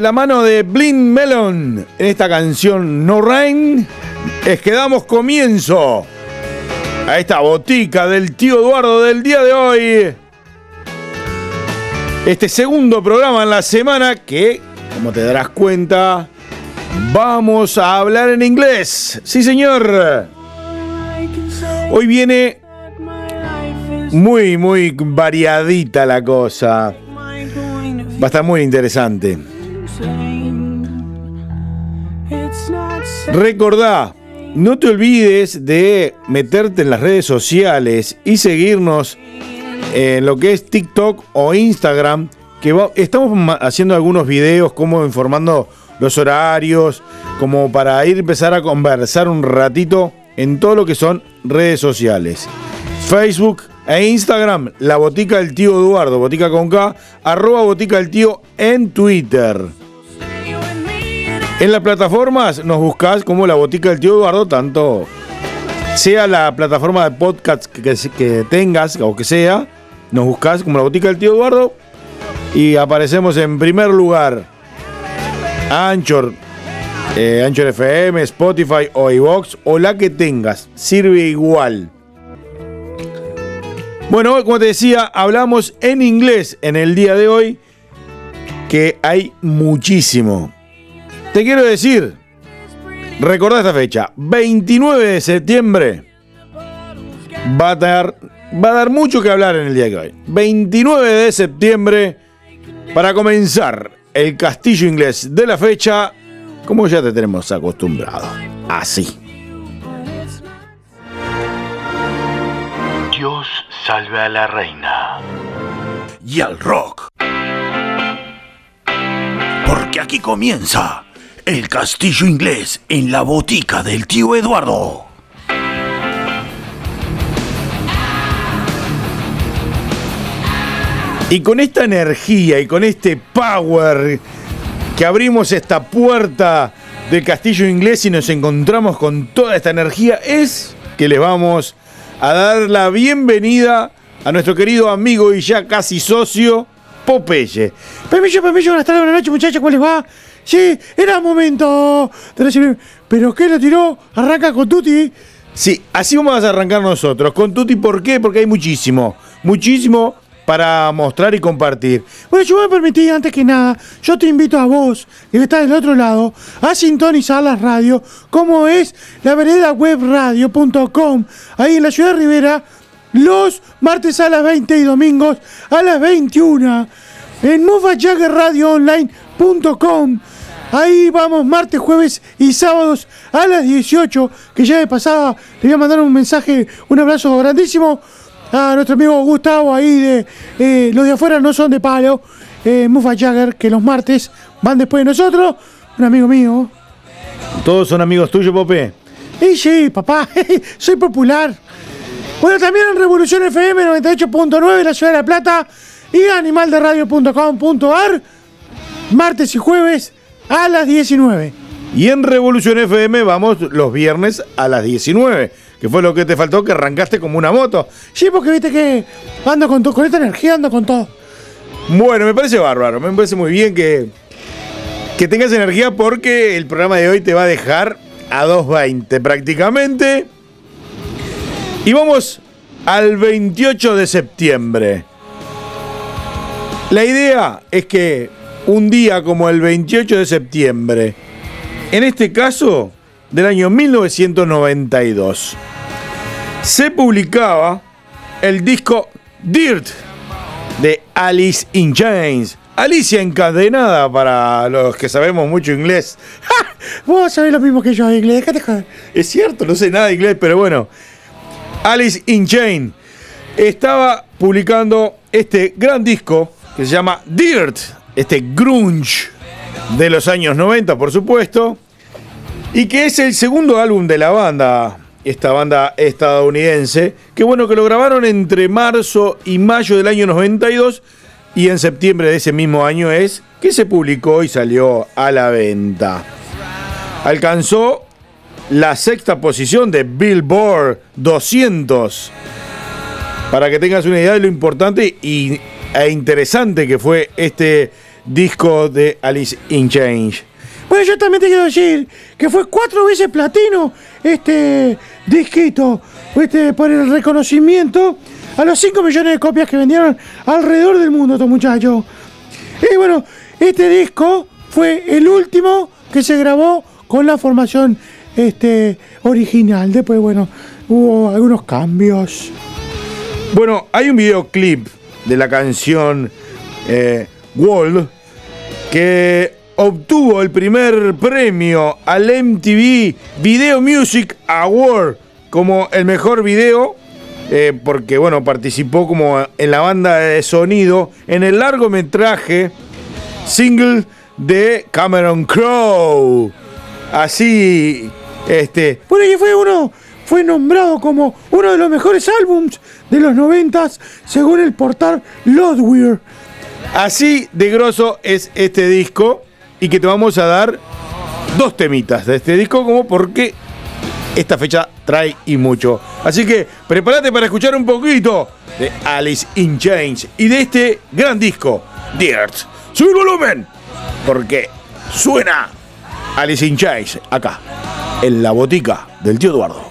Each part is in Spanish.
La mano de Blind Melon en esta canción No Rain, es que damos comienzo a esta botica del tío Eduardo del día de hoy. Este segundo programa en la semana que, como te darás cuenta, vamos a hablar en inglés. Sí, señor. Hoy viene muy, muy variadita la cosa. Va a estar muy interesante. Recordá, no te olvides de meterte en las redes sociales y seguirnos en lo que es TikTok o Instagram, que estamos haciendo algunos videos como informando los horarios, como para ir empezar a conversar un ratito en todo lo que son redes sociales. Facebook e Instagram, la botica del tío Eduardo, botica con K, arroba botica del tío en Twitter. En las plataformas nos buscas como la botica del tío Eduardo, tanto sea la plataforma de podcast que, tengas o que sea, nos buscas como la botica del tío Eduardo y aparecemos en primer lugar. Anchor, eh, Anchor FM, Spotify o iVox o la que tengas, sirve igual. Bueno, como te decía, hablamos en inglés en el día de hoy, que hay muchísimo. Te quiero decir, recordá esta fecha, 29 de septiembre, va a, dar, va a dar mucho que hablar en el día de hoy. 29 de septiembre, para comenzar el castillo inglés de la fecha, como ya te tenemos acostumbrado. Así. Dios salve a la reina. Y al rock. Porque aquí comienza el castillo inglés en la botica del tío Eduardo. Y con esta energía y con este power que abrimos esta puerta del castillo inglés y nos encontramos con toda esta energía, es que les vamos a dar la bienvenida a nuestro querido amigo y ya casi socio, Popeye. Pepillo, Pepillo, buenas tardes, buenas noches, muchachos, ¿cómo les va? Sí, era momento. ¿Pero qué lo tiró? Arranca con Tuti. Sí, así vamos a arrancar nosotros. Con Tuti, ¿por qué? Porque hay muchísimo, muchísimo para mostrar y compartir. Bueno, yo me permití, antes que nada, yo te invito a vos, que estás del otro lado, a sintonizar la radio, como es la vereda webradio.com, ahí en la ciudad de Rivera, los martes a las 20 y domingos a las 21, en movajaggerradioonline.com. Ahí vamos martes, jueves y sábados a las 18, que ya de pasada le voy a mandar un mensaje, un abrazo grandísimo a nuestro amigo Gustavo ahí de eh, los de afuera no son de palo, eh, Mufa Jagger, que los martes van después de nosotros, un amigo mío. ¿Todos son amigos tuyos, Pope? Y sí, papá, soy popular. Bueno, también en Revolución FM 98.9 la Ciudad de La Plata y animalderadio.com.ar, martes y jueves a las 19. Y en Revolución FM vamos los viernes a las 19 que fue lo que te faltó, que arrancaste como una moto. Sí, porque viste que ando con, todo, con esta energía, ando con todo. Bueno, me parece bárbaro, me parece muy bien que, que tengas energía porque el programa de hoy te va a dejar a 2.20 prácticamente. Y vamos al 28 de septiembre. La idea es que un día como el 28 de septiembre, en este caso del año 1992, se publicaba el disco Dirt de Alice in Chains. Alicia encadenada para los que sabemos mucho inglés. Vos sabés lo mismo que yo de inglés. Es cierto, no sé nada de inglés, pero bueno. Alice in Chains estaba publicando este gran disco que se llama Dirt, este grunge de los años 90, por supuesto, y que es el segundo álbum de la banda esta banda estadounidense, que bueno, que lo grabaron entre marzo y mayo del año 92 y en septiembre de ese mismo año es que se publicó y salió a la venta. Alcanzó la sexta posición de Billboard 200. Para que tengas una idea de lo importante y, e interesante que fue este disco de Alice in Change. Bueno, yo también te quiero decir que fue cuatro veces platino este disquito este, por el reconocimiento a los 5 millones de copias que vendieron alrededor del mundo estos muchachos. Y bueno, este disco fue el último que se grabó con la formación este, original. Después, bueno, hubo algunos cambios. Bueno, hay un videoclip de la canción eh, World que obtuvo el primer premio al MTV Video Music Award como el mejor video, eh, porque bueno, participó como en la banda de sonido en el largometraje single de Cameron Crowe. Así, este. Bueno, y fue uno, fue nombrado como uno de los mejores álbums de los noventas según el portal Lodweir. Así de grosso es este disco y que te vamos a dar dos temitas de este disco como porque esta fecha trae y mucho. Así que prepárate para escuchar un poquito de Alice in Chains y de este gran disco, Dirt. Sube el volumen, porque suena Alice in Chains acá, en la botica del tío Eduardo.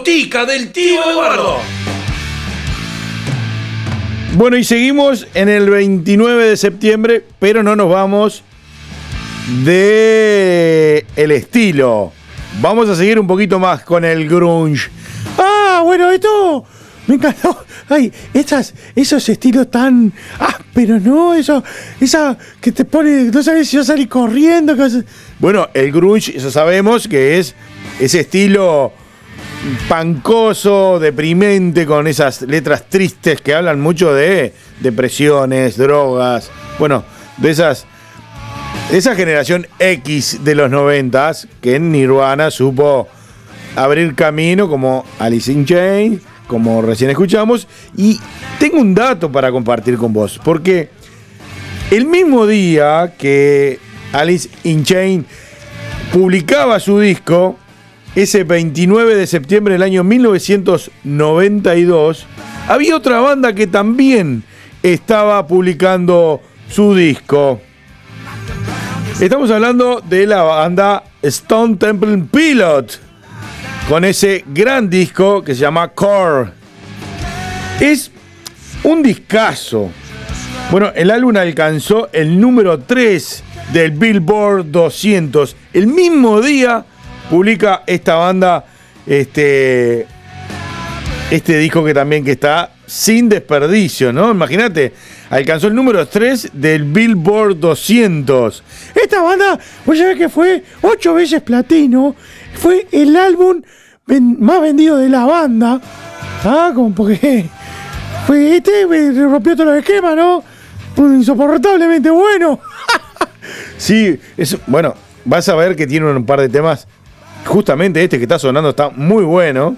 Botica del tío Eduardo. Bueno, y seguimos en el 29 de septiembre, pero no nos vamos de el estilo. Vamos a seguir un poquito más con el grunge. Ah, bueno, esto me encantó. Ay, esas, esos estilos tan. Ah, pero no, eso. Esa que te pone. No sabes si va a salir corriendo. Bueno, el grunge, eso sabemos que es ese estilo pancoso, deprimente, con esas letras tristes que hablan mucho de depresiones, drogas, bueno, de esas esa generación X de los noventas que en Nirvana supo abrir camino como Alice in Chains, como recién escuchamos, y tengo un dato para compartir con vos, porque el mismo día que Alice in Chains publicaba su disco, ese 29 de septiembre del año 1992, había otra banda que también estaba publicando su disco. Estamos hablando de la banda Stone Temple Pilot, con ese gran disco que se llama Core. Es un discazo. Bueno, el álbum alcanzó el número 3 del Billboard 200, el mismo día publica esta banda este, Este disco que también que está sin desperdicio, ¿no? Imagínate, alcanzó el número 3 del Billboard 200. Esta banda, vos sabés que fue ocho veces platino, fue el álbum más vendido de la banda. Ah, como porque fue este, rompió todos los esquemas, ¿no? Insoportablemente bueno. sí, es, bueno, vas a ver que tiene un par de temas. Justamente este que está sonando está muy bueno.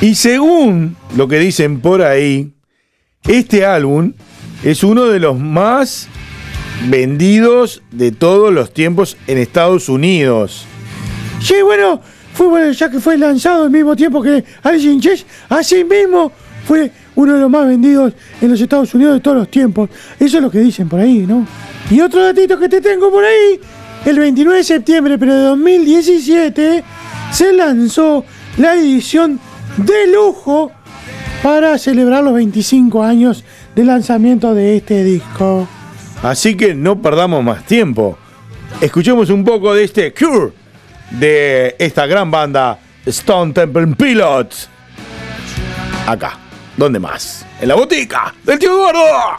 Y según lo que dicen por ahí, este álbum es uno de los más vendidos de todos los tiempos en Estados Unidos. Sí, bueno, fue bueno, ya que fue lanzado al mismo tiempo que Alice in Chains, así mismo fue uno de los más vendidos en los Estados Unidos de todos los tiempos. Eso es lo que dicen por ahí, ¿no? Y otro datito que te tengo por ahí, el 29 de septiembre de 2017 se lanzó la edición de lujo para celebrar los 25 años de lanzamiento de este disco. Así que no perdamos más tiempo. Escuchemos un poco de este Cure de esta gran banda Stone Temple Pilots. Acá, ¿dónde más? En la botica del tío Eduardo.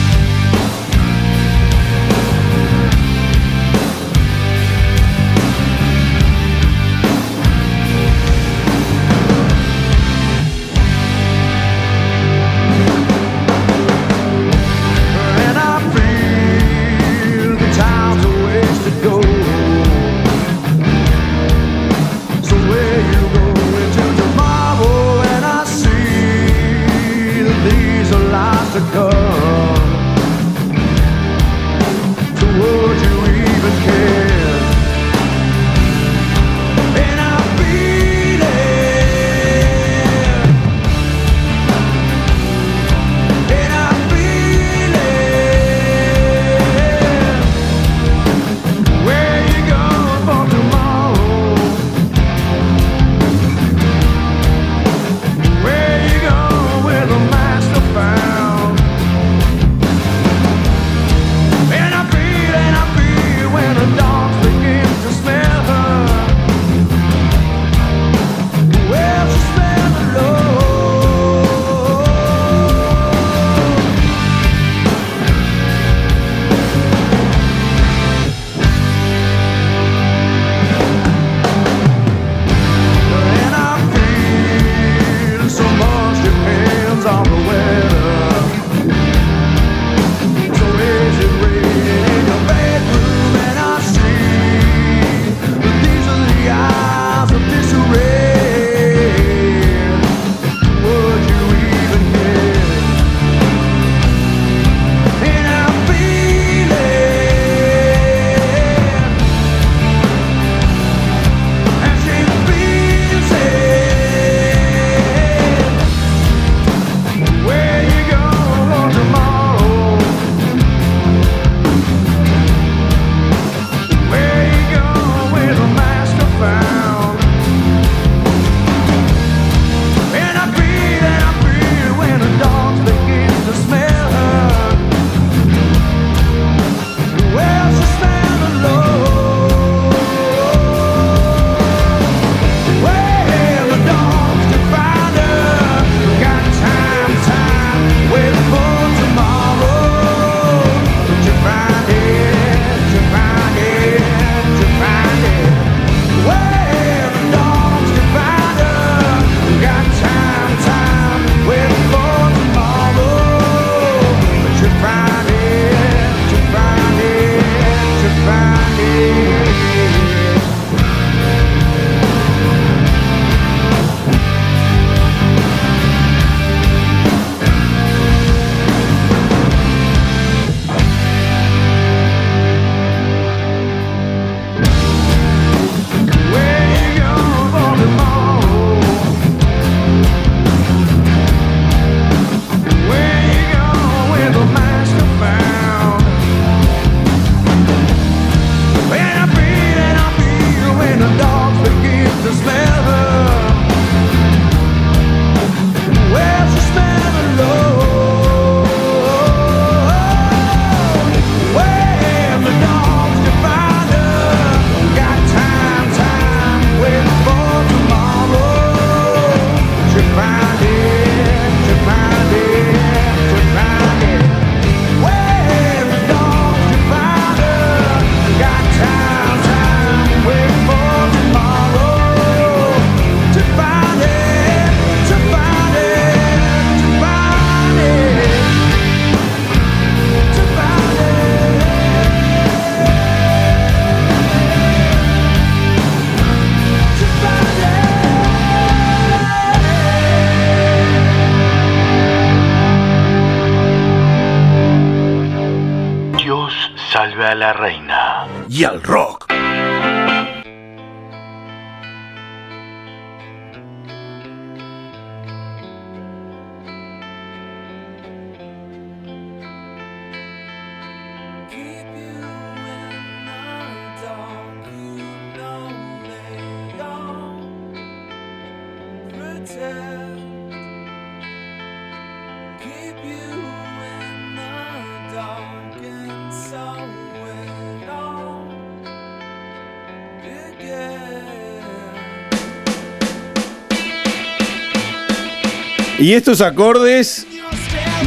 Y estos acordes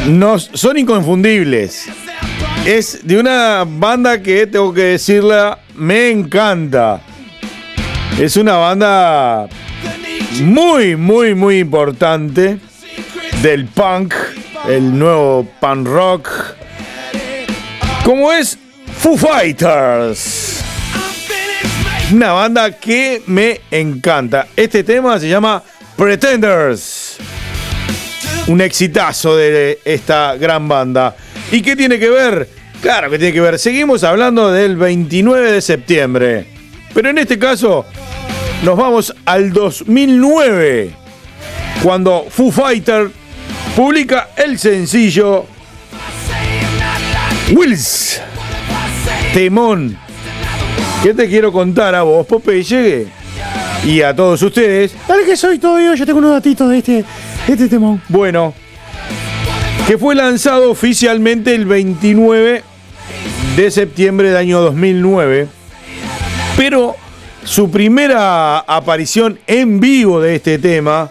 nos, son inconfundibles. Es de una banda que tengo que decirla, me encanta. Es una banda muy, muy, muy importante del punk, el nuevo punk rock, como es Foo Fighters. Una banda que me encanta. Este tema se llama Pretenders. Un exitazo de esta gran banda. ¿Y qué tiene que ver? Claro que tiene que ver. Seguimos hablando del 29 de septiembre. Pero en este caso nos vamos al 2009. Cuando Foo Fighter publica el sencillo Wills. Temón. ¿Qué te quiero contar a vos, Popeye? Y a todos ustedes. Dale que soy todo yo, yo tengo unos datitos de este, este temón. Bueno, que fue lanzado oficialmente el 29 de septiembre del año 2009, pero su primera aparición en vivo de este tema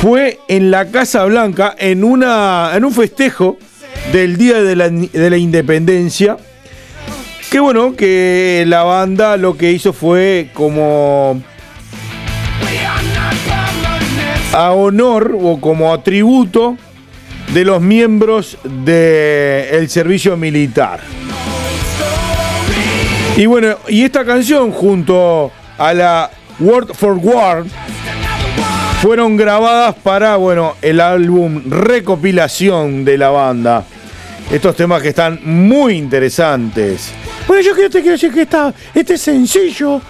fue en la Casa Blanca en, una, en un festejo del Día de la, de la Independencia. Que bueno, que la banda lo que hizo fue como a honor o como atributo de los miembros del servicio militar. Y bueno, y esta canción junto a la Word for War fueron grabadas para, bueno, el álbum recopilación de la banda. Estos temas que están muy interesantes. Bueno, yo te quiero decir que esta, este sencillo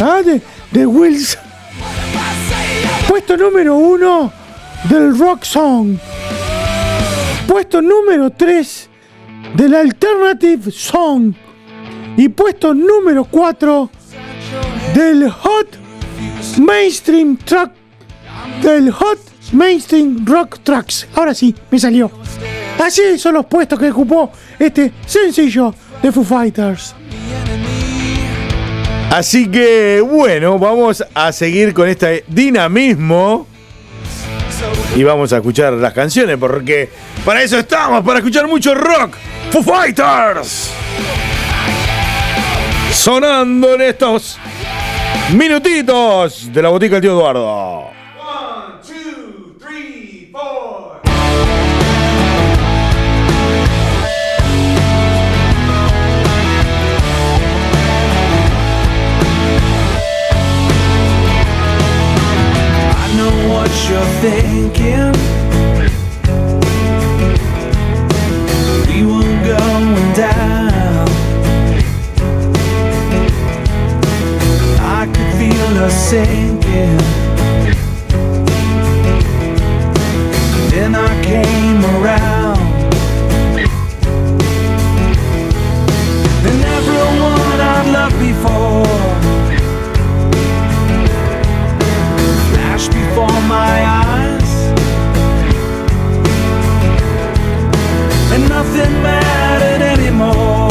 ¿ah? de, de Wills, puesto número uno del rock song, puesto número 3 del alternative song y puesto número 4 del hot mainstream track del hot mainstream rock tracks. Ahora sí, me salió. Así son los puestos que ocupó este sencillo de Foo Fighters. Así que bueno, vamos a seguir con este dinamismo y vamos a escuchar las canciones porque para eso estamos, para escuchar mucho rock. Foo Fighters. Sonando en estos minutitos de la botica del tío Eduardo. What you're thinking. We were going down. I could feel us sinking. Then I came around. And everyone I've loved before before my eyes, and nothing mattered anymore.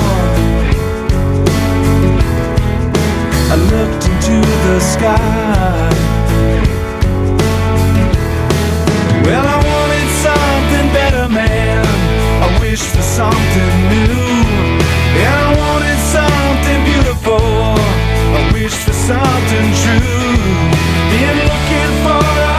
I looked into the sky. Well, I wanted something better, man. I wished for something new. And I wanted something beautiful. I wished for something true. Been looking for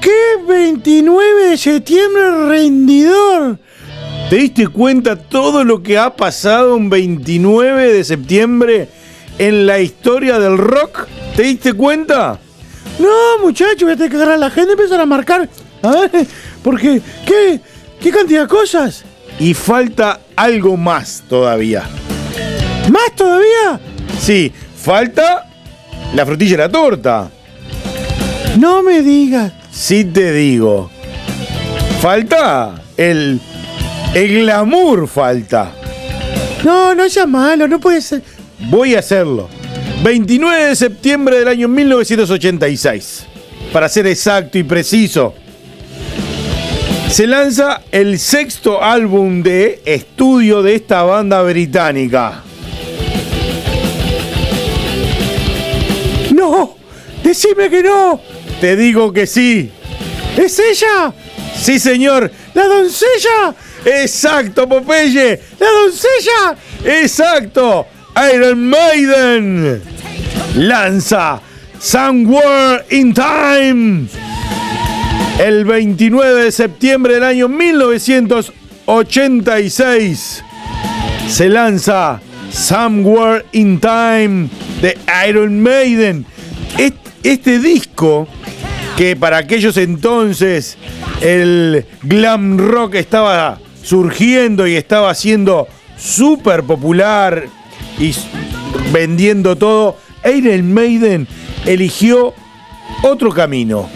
¿Qué 29 de septiembre rendidor? ¿Te diste cuenta todo lo que ha pasado un 29 de septiembre en la historia del rock? ¿Te diste cuenta? No, muchacho, voy a tener que agarrar a la gente y empezar a marcar. A ver, porque, ¿qué? ¿Qué cantidad de cosas? Y falta algo más todavía. ¿Más todavía? Sí, falta la frutilla y la torta. No me digas. Sí te digo. Falta el... El glamour falta. No, no sea malo, no puede ser. Voy a hacerlo. 29 de septiembre del año 1986. Para ser exacto y preciso. Se lanza el sexto álbum de estudio de esta banda británica. No, decime que no. Te digo que sí. ¿Es ella? Sí, señor. ¿La doncella? Exacto, Popeye. La doncella. Exacto. Iron Maiden. Lanza Somewhere in Time. El 29 de septiembre del año 1986 se lanza Somewhere in Time de Iron Maiden. Est- Este disco, que para aquellos entonces el glam rock estaba surgiendo y estaba siendo súper popular y vendiendo todo, Iron Maiden eligió otro camino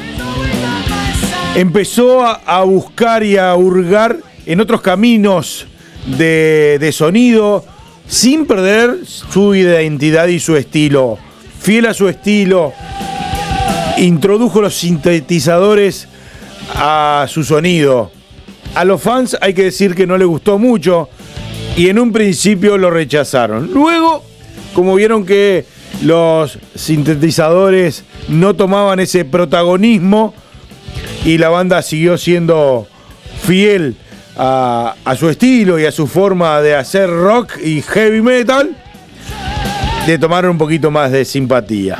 empezó a, buscar y a hurgar en otros caminos de sonido sin perder su identidad y su estilo. Fiel a su estilo, introdujo los sintetizadores a su sonido. A los fans hay que decir que no le gustó mucho y en un principio lo rechazaron. Luego, como vieron que los sintetizadores no tomaban ese protagonismo, y la banda siguió siendo fiel a, a su estilo y a su forma de hacer rock y heavy metal, le tomaron un poquito más de simpatía.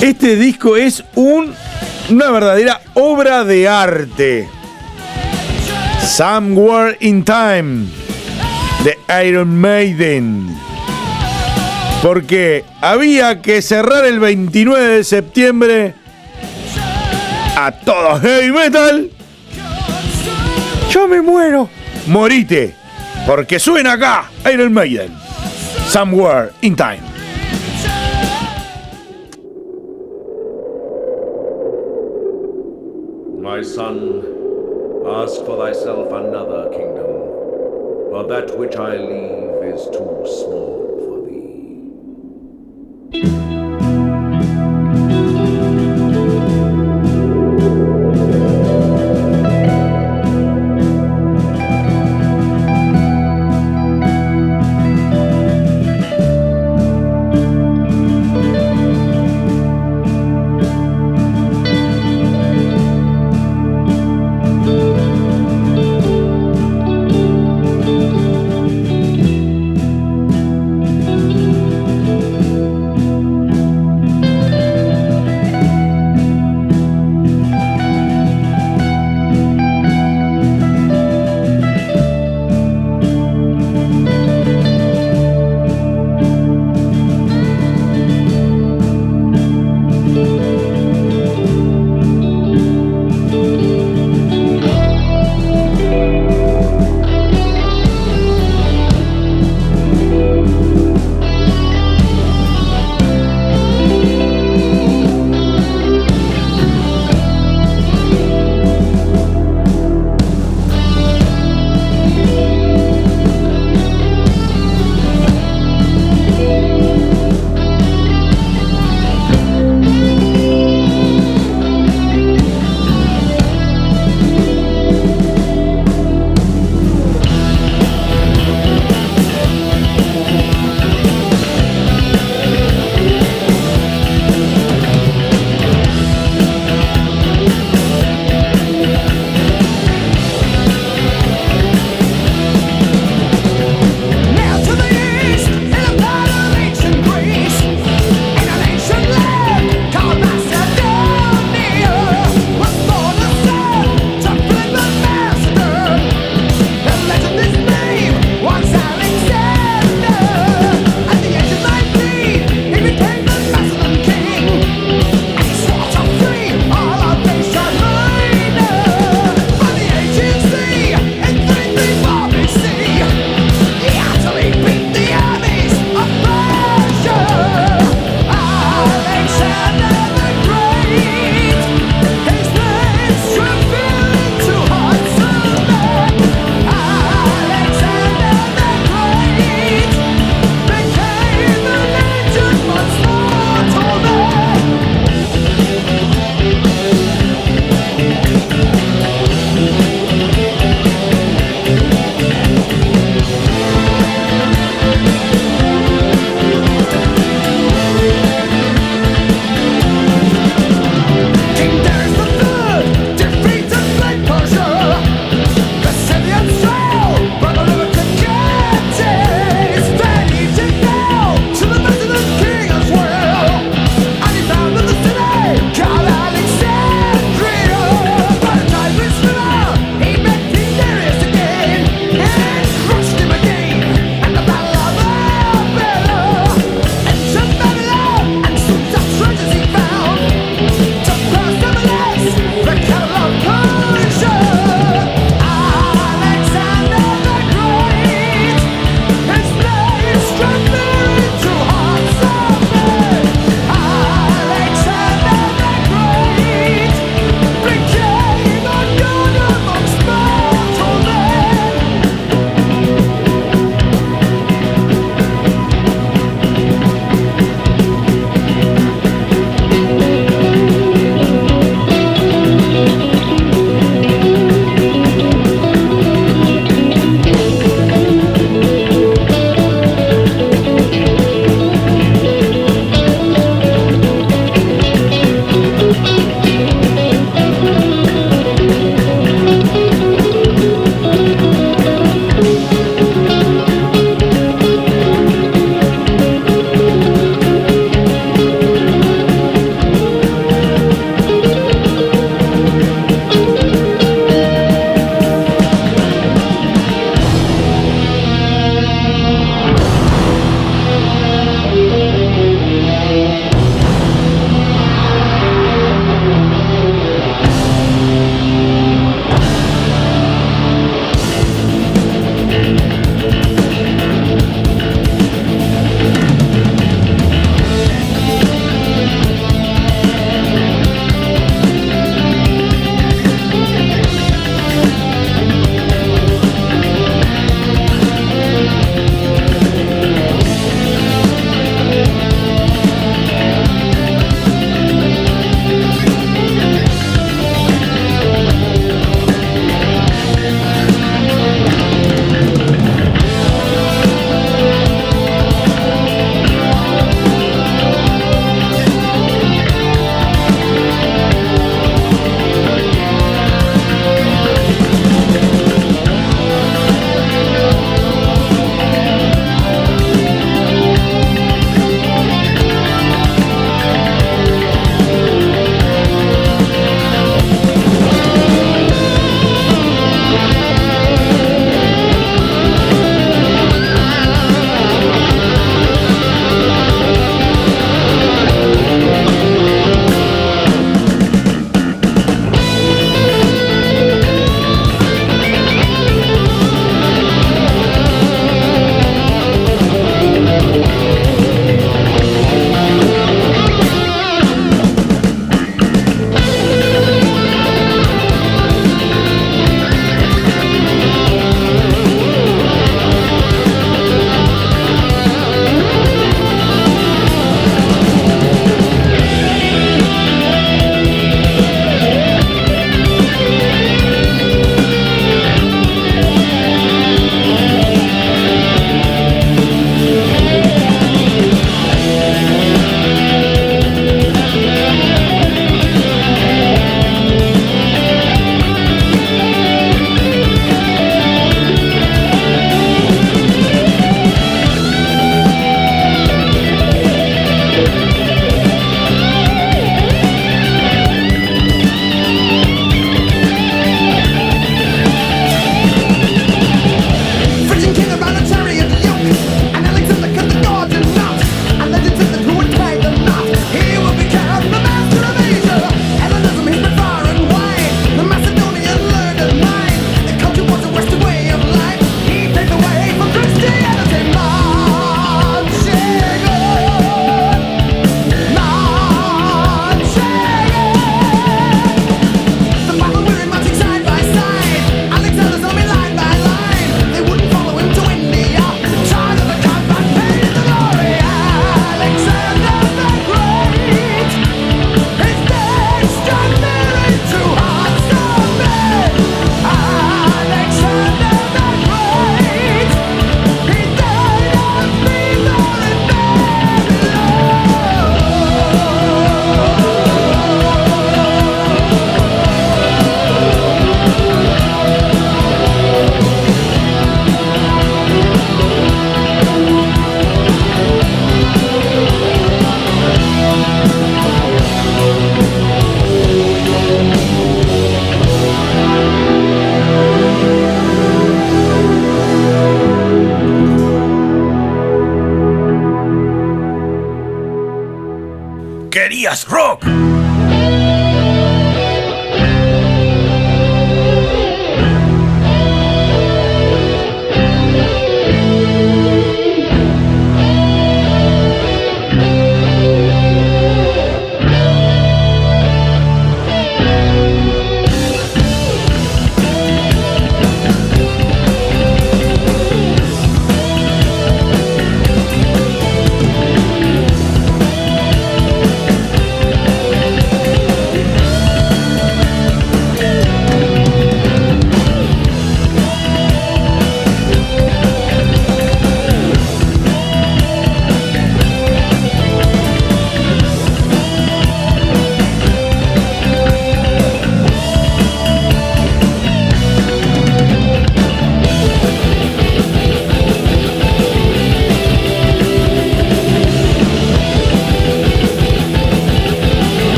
Este disco es un- una verdadera obra de arte. Somewhere in Time de Iron Maiden. Porque había que cerrar el 29 de septiembre a todo heavy metal. Yo me muero. Morite, porque suena acá Iron Maiden. Somewhere in Time. My son, ask for thyself another kingdom, for that which I leave is too small for thee.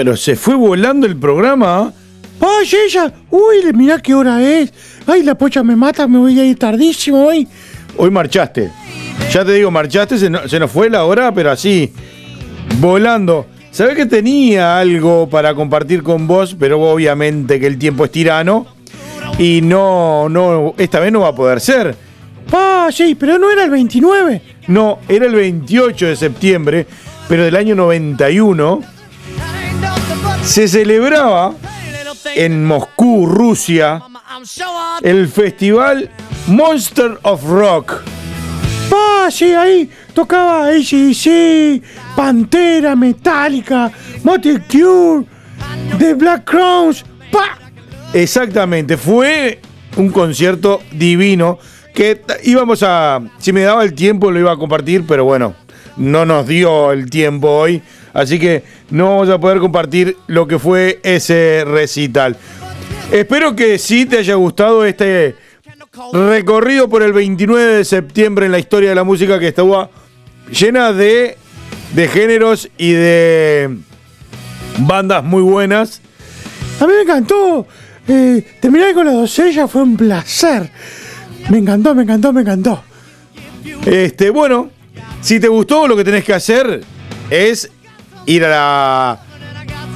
Pero se fue volando el programa. ¡Ay, ella! ¡Uy, mirá qué hora es! ¡Ay, la pocha me mata! Me voy a ir tardísimo hoy. Hoy marchaste. Ya te digo, marchaste, se, no- se nos fue la hora, pero así, volando. Sabés que tenía algo para compartir con vos, pero obviamente que el tiempo es tirano. Y no, no, esta vez no va a poder ser. ¡Ah, sí! Pero no era el 29. No, era el 28 de septiembre, pero del año 91. Se celebraba en Moscú, Rusia, el festival Monster of Rock. ¡Ah, sí! Ahí tocaba ACDC, Pantera, Metallica, Motley Crue, The Black Crowns. ¡Pa! Exactamente, fue un concierto divino que íbamos a, si me daba el tiempo lo iba a compartir, pero bueno, no nos dio el tiempo hoy, así que no vamos a poder compartir lo que fue ese recital. Espero que sí te haya gustado este recorrido por el 29 de septiembre en la historia de la música que estaba llena de, de géneros y de bandas muy buenas. A mí me encantó. Eh, terminar con la doncella fue un placer. Me encantó, me encantó, me encantó. Este, bueno, si te gustó, lo que tenés que hacer es ir a la-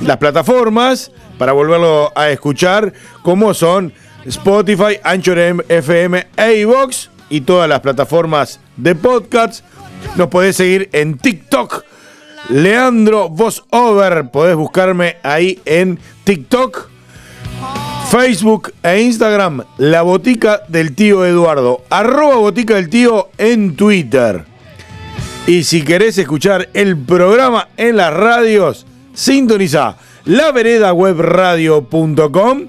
las plataformas para volverlo a escuchar, como son Spotify, Anchor FM, iVoox y todas las plataformas de podcast. Nos podés seguir en TikTok. Leandro Vozover, podés buscarme ahí en TikTok. Facebook e Instagram, La Botica del Tío Eduardo. Arroba Botica del Tío en Twitter. Y si querés escuchar el programa en las radios, sintoniza laveredawebradio.com.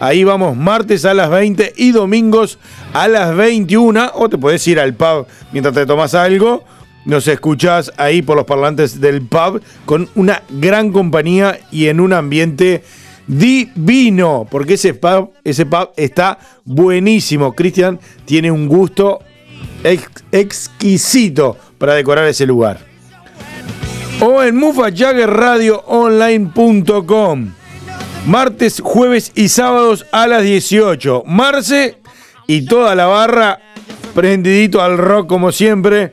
Ahí vamos martes a las 20 y domingos a las 21. O te podés ir al pub mientras te tomas algo. Nos escuchás ahí por los parlantes del pub con una gran compañía y en un ambiente divino. Porque ese pub, ese pub está buenísimo. Cristian tiene un gusto ex- exquisito para decorar ese lugar. O en mufajaggerradioonline.com. Martes, jueves y sábados a las 18. Marce y toda la barra prendidito al rock como siempre.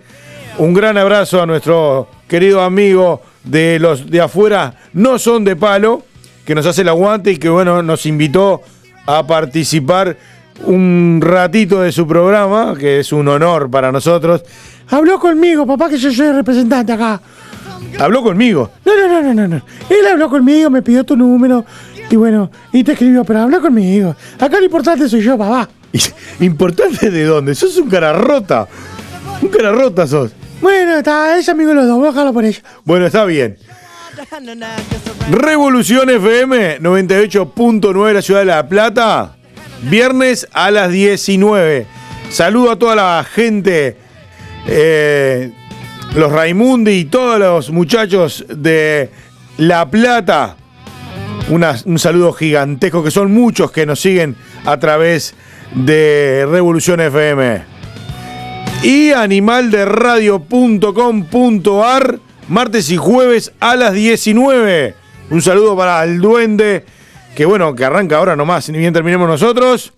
Un gran abrazo a nuestro querido amigo de los de afuera no son de palo, que nos hace el aguante y que bueno, nos invitó a participar un ratito de su programa, que es un honor para nosotros. Habló conmigo, papá, que yo soy el representante acá. Habló conmigo. No, no, no, no, no. Él habló conmigo, me pidió tu número. Y bueno, y te escribió, pero habló conmigo. Acá lo importante soy yo, papá. ¿Importante de dónde? Sos un cara rota. Un cara rota sos. Bueno, está, es amigo de los dos, bájalo por ella. Bueno, está bien. Revolución FM 98.9 de la ciudad de La Plata. Viernes a las 19. Saludo a toda la gente, eh, los Raimundi y todos los muchachos de La Plata. Un saludo gigantesco, que son muchos que nos siguen a través de Revolución FM y animalderadio.com.ar martes y jueves a las 19. Un saludo para el duende, que bueno, que arranca ahora nomás, ni bien terminemos nosotros.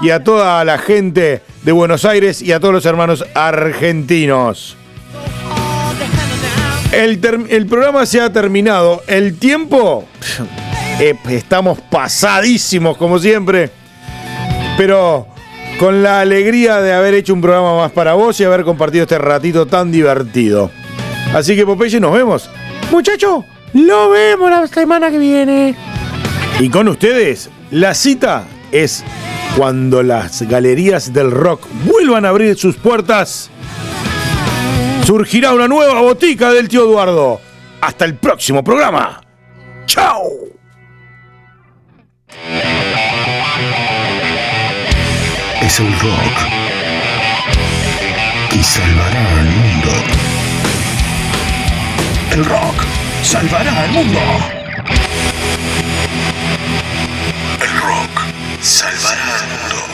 Y a toda la gente de Buenos Aires y a todos los hermanos argentinos. El, programa se ha terminado. El tiempo, eh, estamos pasadísimos como siempre pero con la alegría de haber hecho un programa más para vos y haber compartido este ratito tan divertido. Así que Popeye, nos vemos. Muchacho, lo vemos la semana que viene. Y con ustedes, la cita es cuando las galerías del rock vuelvan a abrir sus puertas. Surgirá una nueva botica del tío Eduardo. Hasta el próximo programa. ¡Chao! Es el rock y salvará al mundo. El rock salvará al mundo. Salvará al mundo.